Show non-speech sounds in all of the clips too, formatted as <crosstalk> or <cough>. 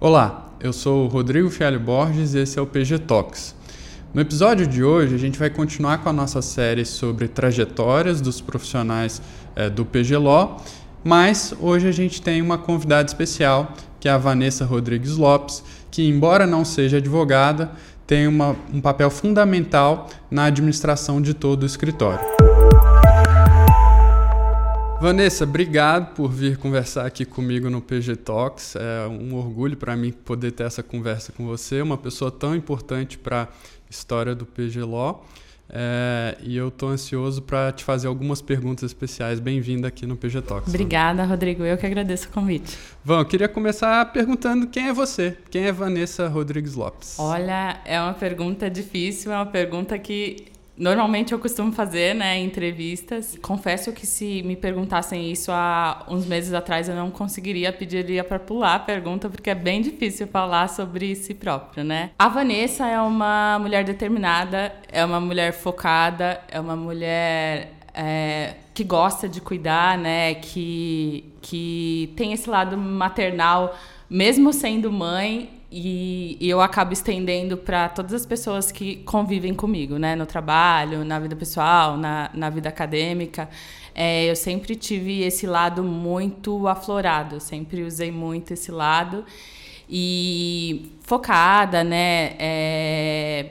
Olá, eu sou o Rodrigo Fialho Borges e esse é o PG Talks. No episódio de hoje, a gente vai continuar com a nossa série sobre trajetórias dos profissionais é, do PG Law, mas hoje a gente tem uma convidada especial, que é a Vanessa Rodrigues Lopes, que, embora não seja advogada, tem uma, um papel fundamental na administração de todo o escritório. Vanessa, obrigado por vir conversar aqui comigo no PG Talks. É um orgulho para mim poder ter essa conversa com você, uma pessoa tão importante para a história do PG Law. É, e eu estou ansioso para te fazer algumas perguntas especiais. Bem-vinda aqui no PG Talks. Obrigada, Rodrigo. Eu que agradeço o convite. Bom, eu queria começar perguntando quem é você? Quem é Vanessa Rodrigues Lopes? Olha, é uma pergunta difícil, é uma pergunta que Normalmente eu costumo fazer, né, entrevistas. Confesso que se me perguntassem isso há uns meses atrás, eu não conseguiria, pediria para pular a pergunta, porque é bem difícil falar sobre si próprio, né? A Vanessa é uma mulher determinada, é uma mulher focada, é uma mulher é, que gosta de cuidar, né, que, que tem esse lado maternal, mesmo sendo mãe, e, eu acabo estendendo para todas as pessoas que convivem comigo, né? No trabalho, na vida pessoal, na, na vida acadêmica. É, eu sempre tive esse lado muito aflorado, eu sempre usei muito esse lado. E focada, né? É,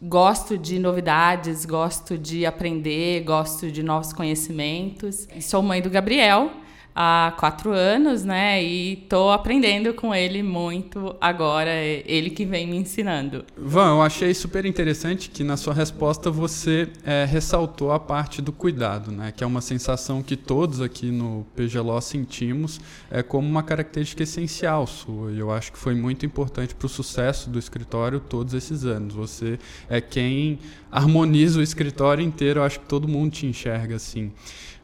gosto de novidades, gosto de aprender, gosto de novos conhecimentos. Sou mãe do Gabriel, há quatro anos, né? E tô aprendendo com ele muito agora, é ele que vem me ensinando. Van, eu achei super interessante que na sua resposta você é, ressaltou a parte do cuidado, né? Que é uma sensação que todos aqui no PGLO sentimos é, como uma característica essencial sua. E eu acho que foi muito importante para o sucesso do escritório todos esses anos. Você é quem harmoniza o escritório inteiro, eu acho que todo mundo te enxerga assim.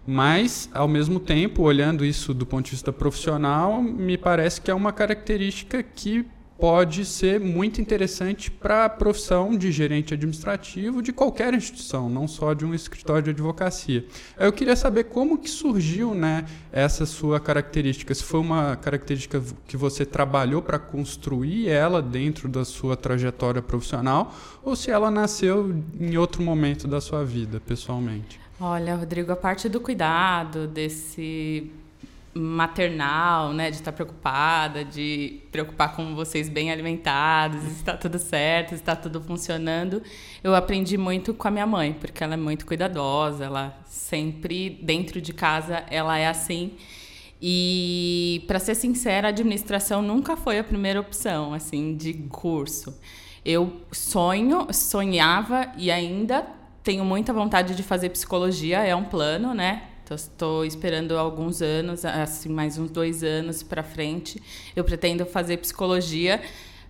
Mas, ao mesmo tempo, olhando isso do ponto de vista profissional, me parece que é uma característica que pode ser muito interessante para a profissão de gerente administrativo de qualquer instituição, não só de um escritório de advocacia. Eu queria saber como que surgiu né, essa sua característica. Se foi uma característica que você trabalhou para construir ela dentro da sua trajetória profissional ou se ela nasceu em outro momento da sua vida, pessoalmente. Olha, Rodrigo, a parte do cuidado, desse maternal, né, de estar preocupada, de preocupar com vocês bem alimentados, se está tudo certo, se está tudo funcionando, eu aprendi muito com a minha mãe, porque ela é muito cuidadosa, ela sempre dentro de casa ela é assim. E para ser sincera, a administração nunca foi a primeira opção, assim, de curso. Eu sonho, sonhava e ainda tenho muita vontade de fazer psicologia, é um plano, né? Estou esperando alguns anos, assim, mais uns dois anos para frente. Eu pretendo fazer psicologia,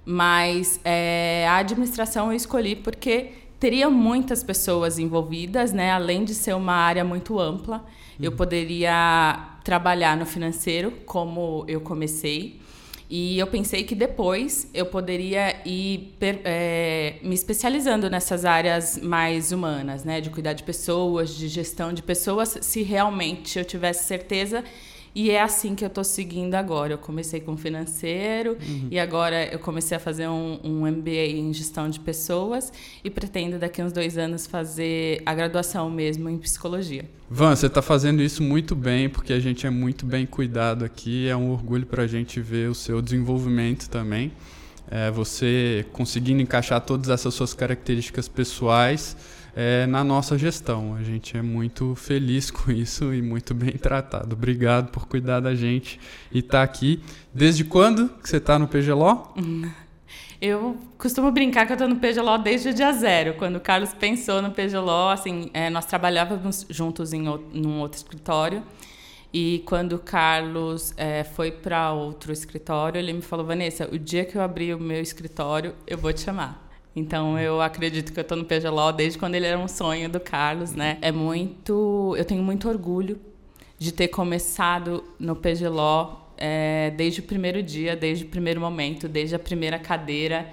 mas é, a administração eu escolhi porque teria muitas pessoas envolvidas, né? Além de ser uma área muito ampla, uhum. eu poderia trabalhar no financeiro, como eu comecei. E eu pensei que depois eu poderia ir é, me especializando nessas áreas mais humanas, né? De cuidar de pessoas, de gestão de pessoas, se realmente eu tivesse certeza e é assim que eu estou seguindo agora. Eu comecei com financeiro uhum. e agora eu comecei a fazer um, um, MBA em gestão de pessoas e pretendo daqui a uns dois anos fazer a graduação mesmo em psicologia. Van, você está fazendo isso muito bem porque a gente é muito bem cuidado aqui. É um orgulho para a gente ver o seu desenvolvimento também. É, você conseguindo encaixar todas essas suas características pessoais é, na nossa gestão. A gente é muito feliz com isso e muito bem <laughs> tratado. Obrigado por cuidar da gente e estar tá aqui. Desde quando que você está no PGLO? <laughs> Eu costumo brincar que eu estou no PGLO desde o dia zero. Quando o Carlos pensou no PGLO, assim, é, nós trabalhávamos juntos em um outro escritório. E quando o Carlos é, foi para outro escritório, ele me falou: Vanessa, o dia que eu abrir o meu escritório, eu vou te chamar. Então eu acredito que eu estou no PGLO desde quando ele era um sonho do Carlos, né? É muito, eu tenho muito orgulho de ter começado no PGLO é, desde o primeiro dia, desde o primeiro momento, desde a primeira cadeira.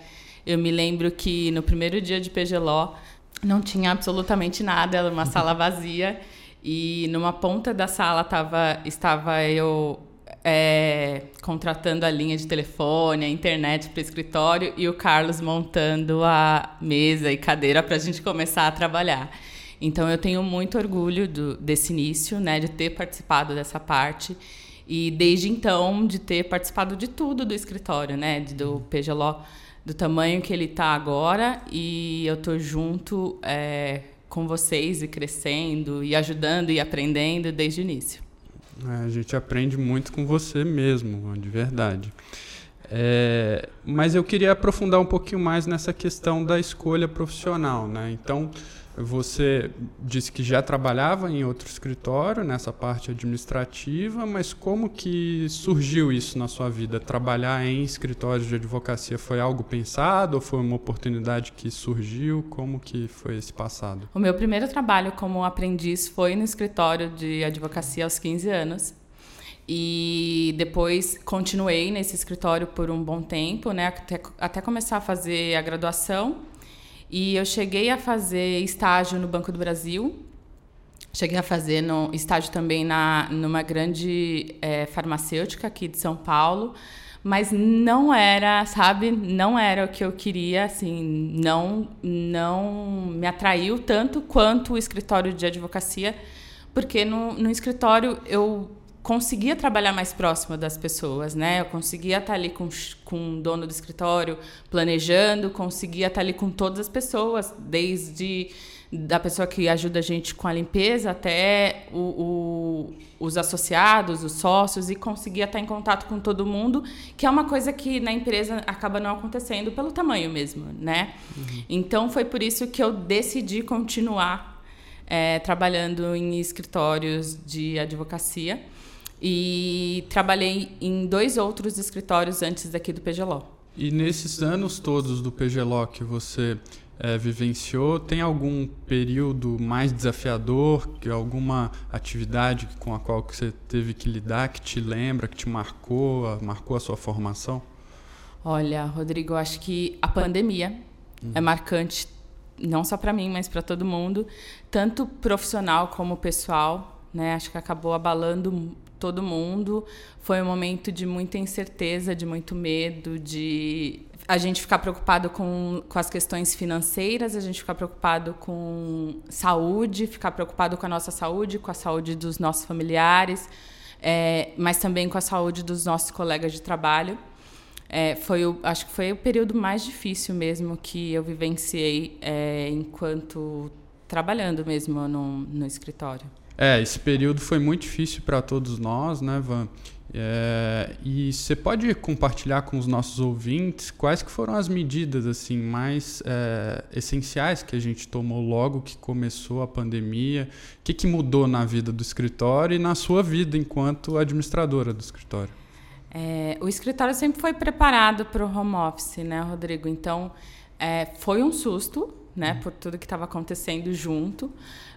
Eu me lembro que no primeiro dia de PGLO não tinha absolutamente nada, era uma sala vazia e numa ponta da sala tava, estava eu é, contratando a linha de telefone, a internet para o escritório e o Carlos montando a mesa e cadeira para a gente começar a trabalhar. Então eu tenho muito orgulho do, desse início, né, de ter participado dessa parte e desde então de ter participado de tudo do escritório, né, do PGLO, do tamanho que ele está agora e eu tô junto é, com vocês e crescendo e ajudando e aprendendo desde o início. É, a gente aprende muito com você mesmo, de verdade. É, mas eu queria aprofundar um pouquinho mais nessa questão da escolha profissional, né? Então, você disse que já trabalhava em outro escritório, nessa parte administrativa, mas como que surgiu isso na sua vida? Trabalhar em escritórios de advocacia foi algo pensado ou foi uma oportunidade que surgiu? Como que foi esse passado? O meu primeiro trabalho como aprendiz foi no escritório de advocacia aos 15 anos. E depois continuei nesse escritório por um bom tempo, né, até, até começar a fazer a graduação e eu cheguei a fazer estágio no Banco do Brasil. Cheguei a fazer no, estágio também na, numa grande é, farmacêutica aqui de São Paulo. Mas não era, sabe, não era o que eu queria, assim, não, não me atraiu tanto quanto o escritório de advocacia, porque no, no escritório eu conseguia trabalhar mais próximo das pessoas, né? Eu conseguia estar ali com, com o dono do escritório planejando, conseguia estar ali com todas as pessoas, desde da pessoa que ajuda a gente com a limpeza até o, o, os associados, os sócios, e conseguia estar em contato com todo mundo, que é uma coisa que na empresa acaba não acontecendo pelo tamanho mesmo, né? Uhum. Então foi por isso que eu decidi continuar é, trabalhando em escritórios de advocacia e trabalhei em dois outros escritórios antes daqui do PGLO. E nesses anos todos do PGLO que você é, vivenciou, tem algum período mais desafiador, que alguma atividade com a qual você teve que lidar, que te lembra, que te marcou, marcou a sua formação? Olha, Rodrigo, acho que a pandemia uhum. é marcante não só para mim, mas para todo mundo, tanto profissional como pessoal, né? Acho que acabou abalando todo mundo. Foi um momento de muita incerteza, de muito medo, de a gente ficar preocupado com, com as questões financeiras, a gente ficar preocupado com saúde, ficar preocupado com a nossa saúde, com a saúde dos nossos familiares, é, mas também com a saúde dos nossos colegas de trabalho. É, foi o, acho que foi o período mais difícil mesmo que eu vivenciei é, enquanto trabalhando mesmo no, no escritório. É, esse período foi muito difícil para todos nós, né, Van? É, e você pode compartilhar com os nossos ouvintes quais que foram as medidas assim mais é, essenciais que a gente tomou logo que começou a pandemia? O que, que mudou na vida do escritório e na sua vida enquanto administradora do escritório? É, o escritório sempre foi preparado para o home office, né, Rodrigo? Então, é, foi um susto, né, por tudo que estava acontecendo junto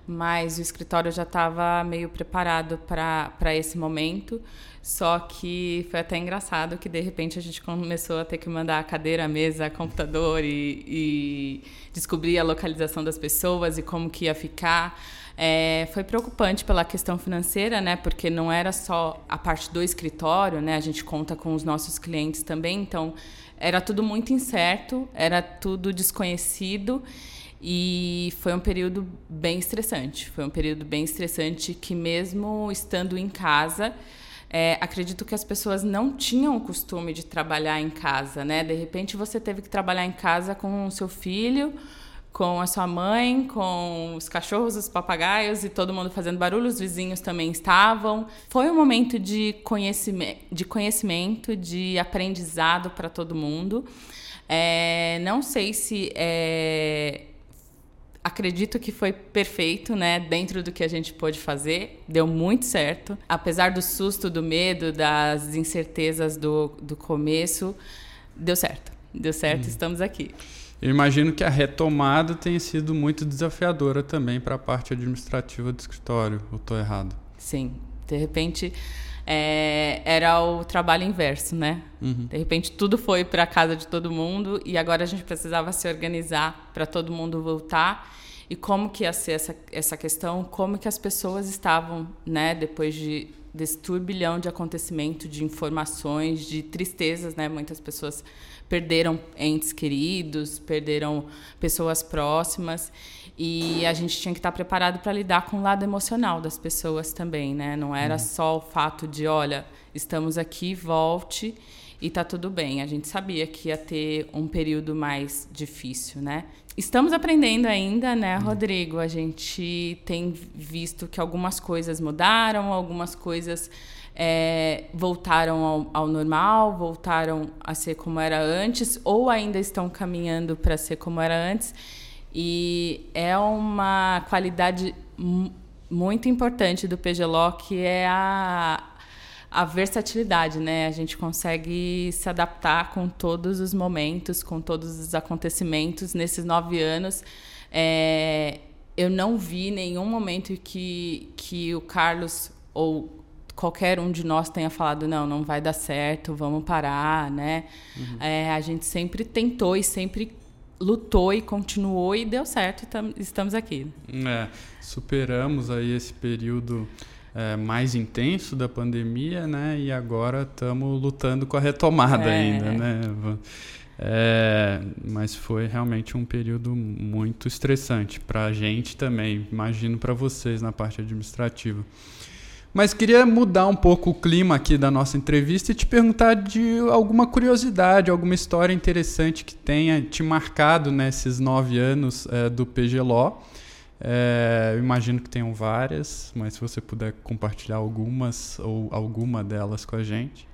mas o escritório já estava meio preparado para esse momento. Só que foi até engraçado que de repente a gente começou a ter que mandar a cadeira, a mesa, computador e, e descobrir a localização das pessoas e como que ia ficar. É, foi preocupante pela questão financeira, né? Porque não era só a parte do escritório, né? A gente conta com os nossos clientes também, então era tudo muito incerto, era tudo desconhecido. E foi um período bem estressante. Foi um período bem estressante que, mesmo estando em casa, é, acredito que as pessoas não tinham o costume de trabalhar em casa, né? De repente você teve que trabalhar em casa com o seu filho, com a sua mãe, com os cachorros, os papagaios e todo mundo fazendo barulho, os vizinhos também estavam. Foi um momento de conhecimento, de, conhecimento, de aprendizado para todo mundo. É, não sei se é, acredito que foi perfeito, né? Dentro do que a gente pôde fazer, deu muito certo. Apesar do susto, do medo, das incertezas do, do começo, deu certo. Deu certo, hum. estamos aqui. Eu imagino que a retomada tenha sido muito desafiadora também para a parte administrativa do escritório. Ou estou errado? Sim. De repente, é, era o trabalho inverso, né? Uhum. De repente, tudo foi para a casa de todo mundo e agora a gente precisava se organizar para todo mundo voltar e como que ia ser essa, essa questão, como que as pessoas estavam, né, depois de, desse turbilhão de acontecimento, de informações, de tristezas, né? Muitas pessoas perderam entes queridos, perderam pessoas próximas e a gente tinha que estar preparado para lidar com o lado emocional das pessoas também, né? Não era uhum. só o fato de, olha, estamos aqui, volte e tá tudo bem. A gente sabia que ia ter um período mais difícil, né? Estamos aprendendo ainda, né, uhum. Rodrigo? A gente tem visto que algumas coisas mudaram, algumas coisas é, voltaram ao, ao, normal, voltaram a ser como era antes, ou ainda estão caminhando para ser como era antes. E é uma qualidade muito importante do PGLO, que é a, a versatilidade, né? A gente consegue se adaptar com todos os momentos, com todos os acontecimentos nesses nove anos. É, eu não vi nenhum momento que, que o Carlos ou qualquer um de nós tenha falado não, não vai dar certo, vamos parar, né? Uhum. É, a gente sempre tentou e sempre lutou e continuou e deu certo e estamos aqui. É, superamos aí esse período é, mais intenso da pandemia, né? E agora estamos lutando com a retomada é. ainda, né? É, mas foi realmente um período muito estressante para a gente também, imagino para vocês na parte administrativa. Mas queria mudar um pouco o clima aqui da nossa entrevista e te perguntar de alguma curiosidade, alguma história interessante que tenha te marcado nesses nove anos é, do PGLO. É, eu imagino que tenham várias, mas se você puder compartilhar algumas ou alguma delas com a gente.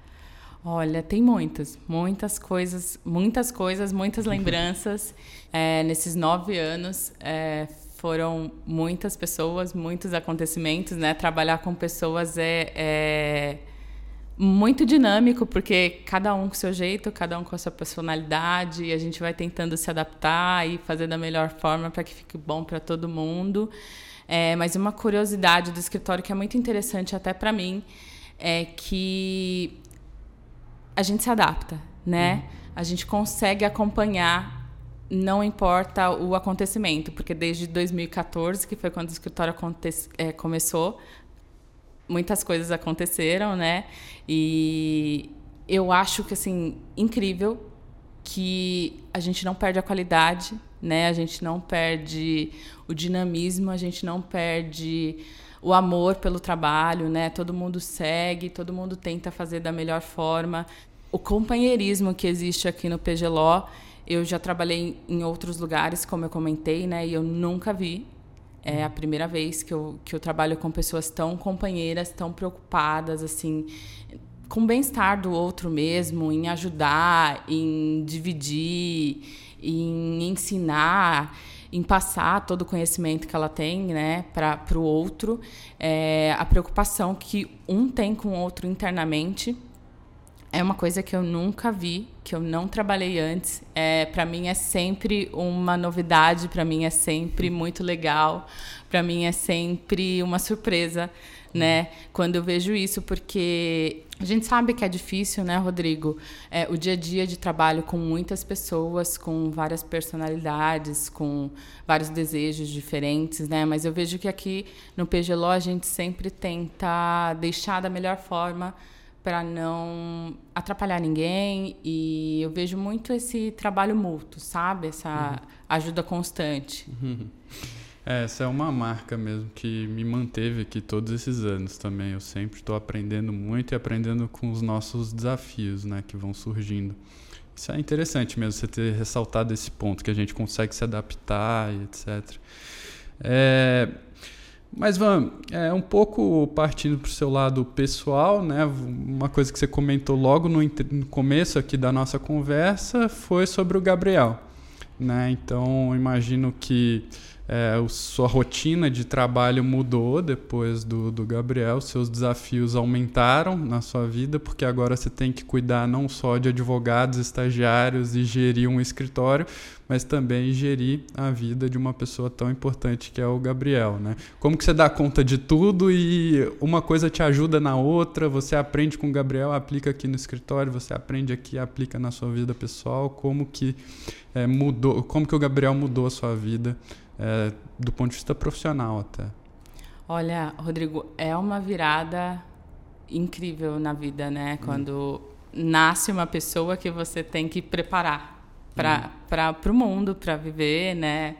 Olha, tem muitas, muitas coisas, muitas coisas, muitas <laughs> lembranças. É, nesses nove anos, é, foram muitas pessoas, muitos acontecimentos, né? Trabalhar com pessoas é, é, muito dinâmico, porque cada um com seu jeito, cada um com a sua personalidade, e a gente vai tentando se adaptar e fazer da melhor forma para que fique bom para todo mundo. É, mas uma curiosidade do escritório que é muito interessante até para mim é que a gente se adapta, né? Uhum. A gente consegue acompanhar não importa o acontecimento, porque desde 2014, que foi quando o escritório é, começou, muitas coisas aconteceram, né? E eu acho que assim incrível que a gente não perde a qualidade, né? A gente não perde o dinamismo, a gente não perde o amor pelo trabalho, né? Todo mundo segue, todo mundo tenta fazer da melhor forma. O companheirismo que existe aqui no PGLO eu já trabalhei em outros lugares, como eu comentei, né? E eu nunca vi. É a primeira vez que eu, que eu trabalho com pessoas tão companheiras, tão preocupadas, assim, com o bem-estar do outro mesmo, em ajudar, em dividir, em ensinar, em passar todo o conhecimento que ela tem né, para o outro. É, a preocupação que um tem com o outro internamente é uma coisa que eu nunca vi, que eu não trabalhei antes. É, para mim é sempre uma novidade, para mim é sempre muito legal, para mim é sempre uma surpresa, né? Quando eu vejo isso, porque a gente sabe que é difícil, né, Rodrigo? É, o dia a dia de trabalho com muitas pessoas, com várias personalidades, com vários desejos diferentes, né? Mas eu vejo que aqui no PGLO a gente sempre tenta deixar da melhor forma para não atrapalhar ninguém e eu vejo muito esse trabalho mútuo, sabe? Essa uhum. ajuda constante. Uhum. essa é uma marca mesmo que me manteve aqui todos esses anos também. Eu sempre estou aprendendo muito e aprendendo com os nossos desafios, né, que vão surgindo. Isso é interessante mesmo você ter ressaltado esse ponto que a gente consegue se adaptar e etc. É, mas, Van, é, um pouco partindo para o seu lado pessoal, né? uma coisa que você comentou logo no, no, começo aqui da nossa conversa foi sobre o Gabriel. Né? Então, imagino que é, sua rotina de trabalho mudou depois do, do Gabriel, seus desafios aumentaram na sua vida, porque agora você tem que cuidar não só de advogados, estagiários e gerir um escritório, mas também gerir a vida de uma pessoa tão importante que é o Gabriel. Né? Como que você dá conta de tudo e uma coisa te ajuda na outra, você aprende com o Gabriel, aplica aqui no escritório, você aprende aqui, aplica na sua vida pessoal, como que é, mudou, como que o Gabriel mudou a sua vida é, do ponto de vista profissional até. Olha, Rodrigo, é uma virada incrível na vida, né? Hum. Quando nasce uma pessoa que você tem que preparar para hum. o mundo, para viver, né?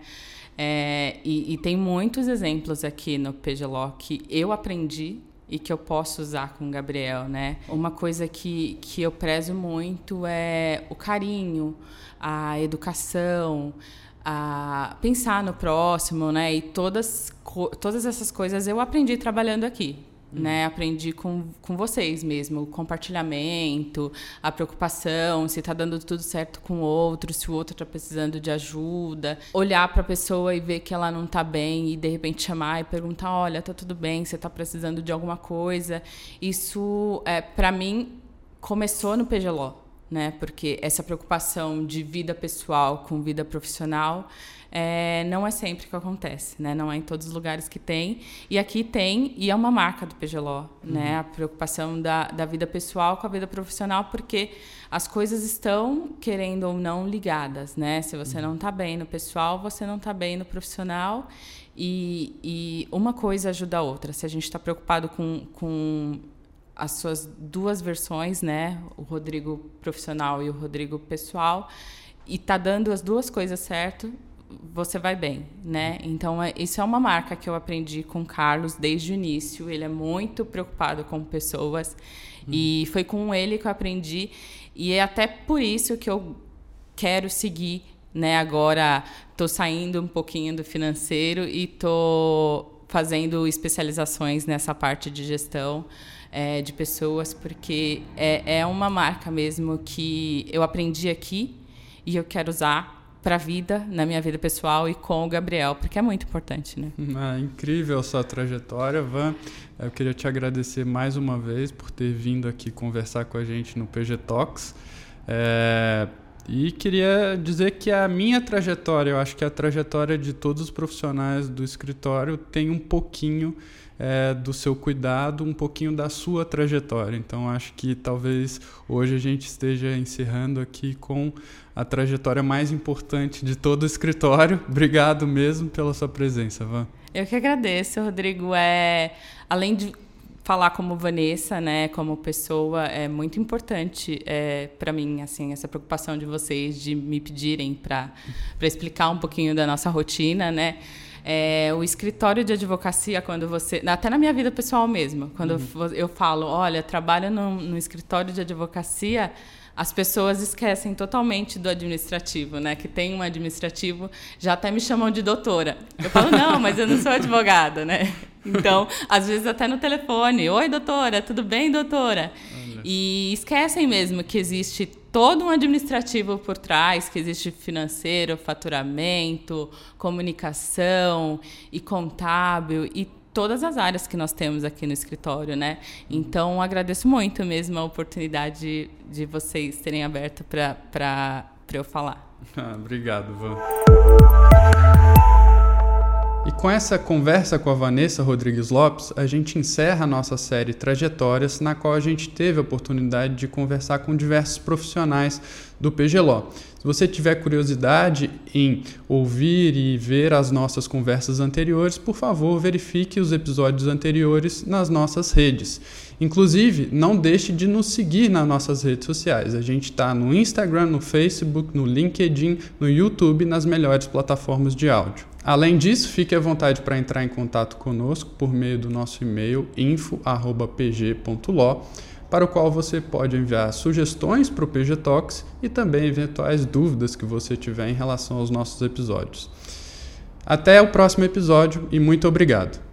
É, e, e, tem muitos exemplos aqui no PGLO que eu aprendi e que eu posso usar com o Gabriel, né? Uma coisa que, que eu prezo muito é o carinho, a educação, a pensar no próximo, né? E todas, todas essas coisas eu aprendi trabalhando aqui. Né, aprendi com, com vocês mesmo, o compartilhamento, a preocupação, se está dando tudo certo com o outro, se o outro está precisando de ajuda, olhar para a pessoa e ver que ela não está bem e de repente chamar e perguntar, olha, tá tudo bem, você está precisando de alguma coisa. Isso, é, para mim, começou no PGLO, né? Porque essa preocupação de vida pessoal com vida profissional é, não é sempre que acontece, né? Não é em todos os lugares que tem. E aqui tem, e é uma marca do PGLO, uhum. né? A preocupação da, da vida pessoal com a vida profissional, porque as coisas estão, querendo ou não, ligadas, né? Se você uhum. não está bem no pessoal, você não está bem no profissional. E, e uma coisa ajuda a outra. Se a gente está preocupado com, com as suas duas versões, né? O Rodrigo profissional e o Rodrigo pessoal, e tá dando as duas coisas certo, você vai bem, né? Então é, isso é uma marca que eu aprendi com o Carlos desde o início. Ele é muito preocupado com pessoas hum. e foi com ele que eu aprendi e é até por isso que eu quero seguir, né? Agora tô saindo um pouquinho do financeiro e tô fazendo especializações nessa parte de gestão é, de pessoas, porque é, é uma marca mesmo que eu aprendi aqui e eu quero usar para a vida, na minha vida pessoal e com o Gabriel, porque é muito importante, né? É <laughs> incrível a sua trajetória, Van. Eu queria te agradecer mais uma vez por ter vindo aqui conversar com a gente no PG Talks. É, e queria dizer que a minha trajetória, eu acho que a trajetória de todos os profissionais do escritório tem um pouquinho é, do seu cuidado, um pouquinho da sua trajetória. Então, acho que talvez hoje a gente esteja encerrando aqui com a trajetória mais importante de todo o escritório. <laughs> Obrigado mesmo pela sua presença, Van. Eu que agradeço, Rodrigo. É, além de falar como Vanessa, né, como pessoa, é muito importante é, para mim, assim, essa preocupação de vocês de me pedirem para explicar um pouquinho da nossa rotina, né? É, o escritório de advocacia, quando você. Até na minha vida pessoal mesmo, quando uhum. eu falo, olha, trabalho no, no escritório de advocacia as pessoas esquecem totalmente do administrativo, né? Que tem um administrativo, já até me chamam de doutora. Eu falo, não, <laughs> mas eu não sou advogada, né? Então, às vezes até no telefone, oi, doutora, tudo bem, doutora? E esquecem mesmo que existe todo um administrativo por trás, que existe financeiro, faturamento, comunicação e contábil e todas as áreas que nós temos aqui no escritório, né? Então, agradeço muito mesmo a oportunidade de vocês terem aberto para eu falar. <laughs> Ah, obrigado, Van. E com essa conversa com a Vanessa Rodrigues Lopes, a gente encerra a nossa série Trajetórias, na qual a gente teve a oportunidade de conversar com diversos profissionais do PGLO. Se você tiver curiosidade em ouvir e ver as nossas conversas anteriores, por favor, verifique os episódios anteriores nas nossas redes. Inclusive, não deixe de nos seguir nas nossas redes sociais. A gente está no Instagram, no Facebook, no LinkedIn, no YouTube, nas melhores plataformas de áudio. Além disso, fique à vontade para entrar em contato conosco por meio do nosso e-mail info@pg.lo, para o qual você pode enviar sugestões para o PG Talks e também eventuais dúvidas que você tiver em relação aos nossos episódios. Até o próximo episódio e muito obrigado.